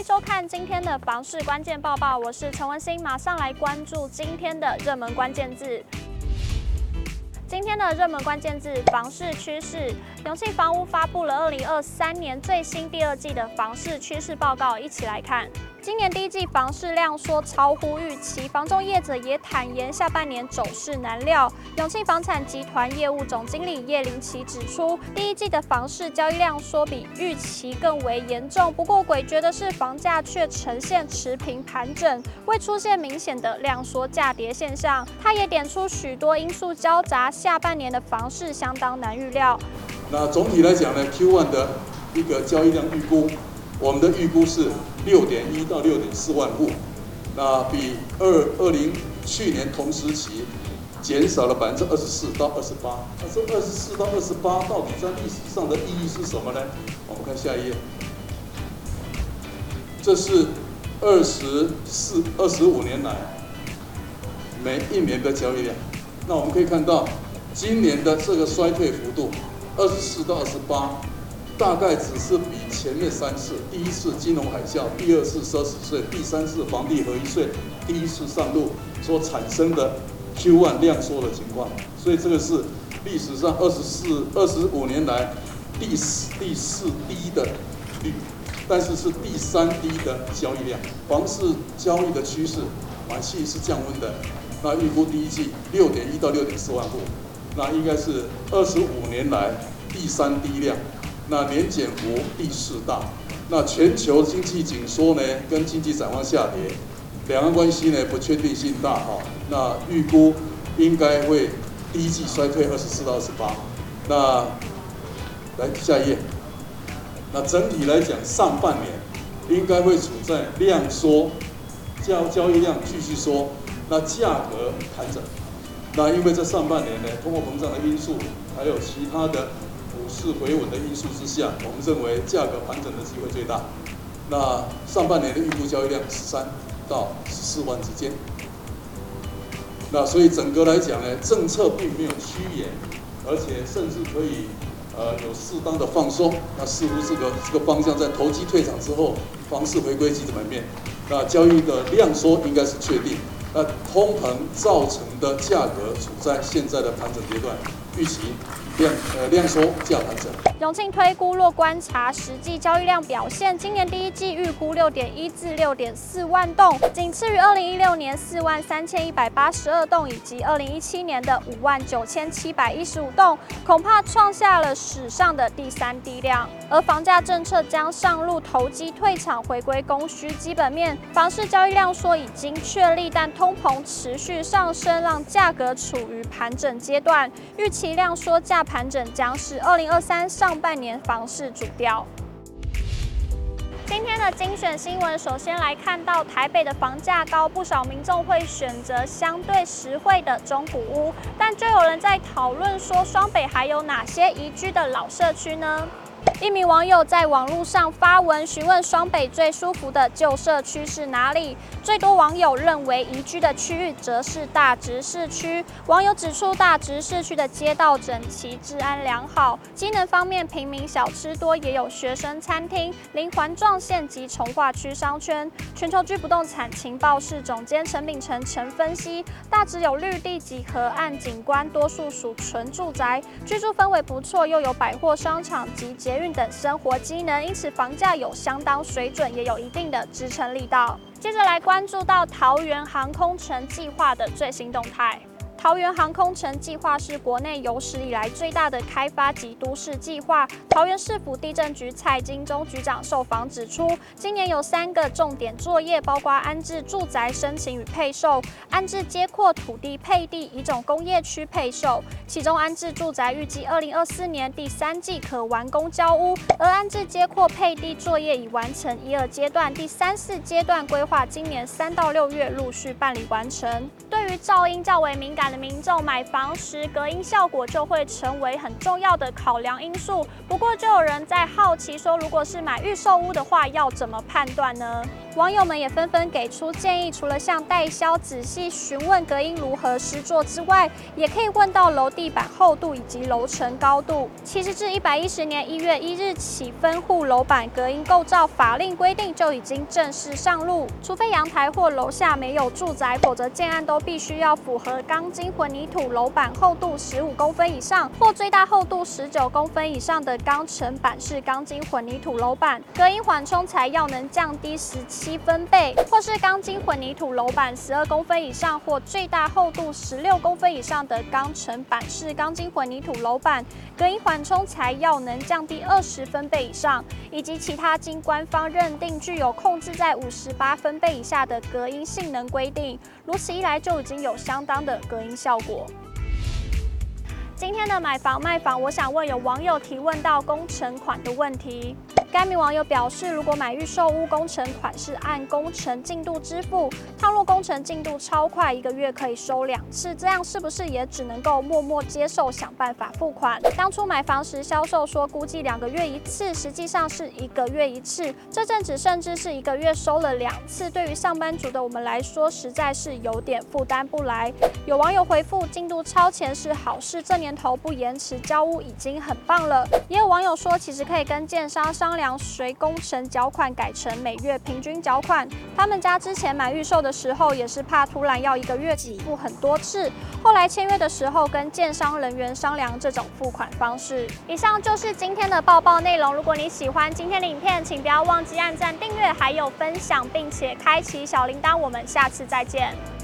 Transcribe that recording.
迎收看今天的房市关键报报，我是陈文心，马上来关注今天的热门关键字。今天的热门关键字：房市趋势。永庆房屋发布了二零二三年最新第二季的房市趋势报告，一起来看。今年第一季房市量缩超乎预期，房仲业者也坦言下半年走势难料。永庆房产集团业务总经理叶林奇指出，第一季的房市交易量缩比预期更为严重。不过诡谲的是，房价却呈现持平盘整，未出现明显的量缩价跌现象。他也点出许多因素交杂，下半年的房市相当难预料。那总体来讲呢，Q1 的一个交易量预估。我们的预估是六点一到六点四万户，那比二二零去年同时期减少了百分之二十四到二十八。那这二十四到二十八到底在历史上的意义是什么呢？我们看下一页，这是二十四二十五年来每一年的交易量。那我们可以看到，今年的这个衰退幅度二十四到二十八。大概只是比前面三次，第一次金融海啸，第二次奢侈税，第三次房地合一税，第一次上路所产生的 Q1 量缩的情况，所以这个是历史上二十四、二十五年来第四、第四低的率，但是是第三低的交易量。房市交易的趋势，买气是降温的。那预估第一季六点一到六点四万户，那应该是二十五年来第三低量。那年减幅第四大，那全球经济紧缩呢，跟经济展望下跌，两岸关系呢不确定性大哈，那预估应该会第一季衰退二十四到二十八，那来下一页，那整体来讲上半年应该会处在量缩，交交易量继续缩，那价格盘整，那因为这上半年呢通货膨胀的因素，还有其他的。股市回稳的因素之下，我们认为价格盘整的机会最大。那上半年的预估交易量十三到十四万之间。那所以整个来讲呢，政策并没有趋严，而且甚至可以呃有适当的放松。那似乎这个这个方向在投机退场之后，房市回归基本面。那交易的量缩应该是确定。那通膨造成的价格处在现在的盘整阶段，预期。量呃量缩价盘整。永庆推估若观察实际交易量表现，今年第一季预估六点一至六点四万栋，仅次于二零一六年四万三千一百八十二栋以及二零一七年的五万九千七百一十五栋，恐怕创下了史上的第三低量。而房价政策将上路，投机退场，回归供需基本面，房市交易量缩已经确立，但通膨持续上升，让价格处于盘整阶段，预期量缩价。盘整将是二零二三上半年房市主调。今天的精选新闻，首先来看到台北的房价高，不少民众会选择相对实惠的中古屋，但就有人在讨论说，双北还有哪些宜居的老社区呢？一名网友在网络上发文询问双北最舒服的旧社区是哪里？最多网友认为宜居的区域则是大直市区。网友指出，大直市区的街道整齐、治安良好，机能方面平民小吃多，也有学生餐厅，临环状线及重划区商圈。全球居不动产情报室总监陈秉成曾分析，大直有绿地及河岸景观，多数属纯住宅，居住氛围不错，又有百货商场及捷运。等生活机能，因此房价有相当水准，也有一定的支撑力道。接着来关注到桃园航空城计划的最新动态。桃园航空城计划是国内有史以来最大的开发及都市计划。桃园市府地震局蔡金忠局长受访指出，今年有三个重点作业，包括安置住宅申请与配售、安置街阔土地配地以种工业区配售。其中安置住宅预计二零二四年第三季可完工交屋，而安置街阔配地作业已完成一二阶段，第三四阶段规划今年三到六月陆续办理完成。对于噪音较为敏感。的民众买房时，隔音效果就会成为很重要的考量因素。不过，就有人在好奇说，如果是买预售屋的话，要怎么判断呢？网友们也纷纷给出建议，除了向代销仔细询问隔音如何施作之外，也可以问到楼地板厚度以及楼层高度。其实，自一百一十年一月一日起，分户楼板隔音构造法令规定就已经正式上路，除非阳台或楼下没有住宅，否则建案都必须要符合钢筋混凝土楼板厚度十五公分以上，或最大厚度十九公分以上的钢层板式钢筋混凝土楼板，隔音缓冲材料能降低十七分贝，或是钢筋混凝土楼板十二公分以上或最大厚度十六公分以上的钢层板式钢筋混凝土楼板，隔音缓冲材料能降低二十分贝以上，以及其他经官方认定具有控制在五十八分贝以下的隔音性能规定。如此一来，就已经有相当的隔音效果。今天的买房卖房，我想问有网友提问到工程款的问题。该名网友表示，如果买预售屋，工程款是按工程进度支付，倘若工程进度超快，一个月可以收两次，这样是不是也只能够默默接受，想办法付款？当初买房时，销售说估计两个月一次，实际上是一个月一次，这阵子甚至是一个月收了两次，对于上班族的我们来说，实在是有点负担不来。有网友回复，进度超前是好事，这年头不延迟交屋已经很棒了。也有网友说，其实可以跟建商商量量。随工程缴款改成每月平均缴款。他们家之前买预售的时候，也是怕突然要一个月给付很多次，后来签约的时候跟建商人员商量这种付款方式。以上就是今天的报报内容。如果你喜欢今天的影片，请不要忘记按赞、订阅，还有分享，并且开启小铃铛。我们下次再见。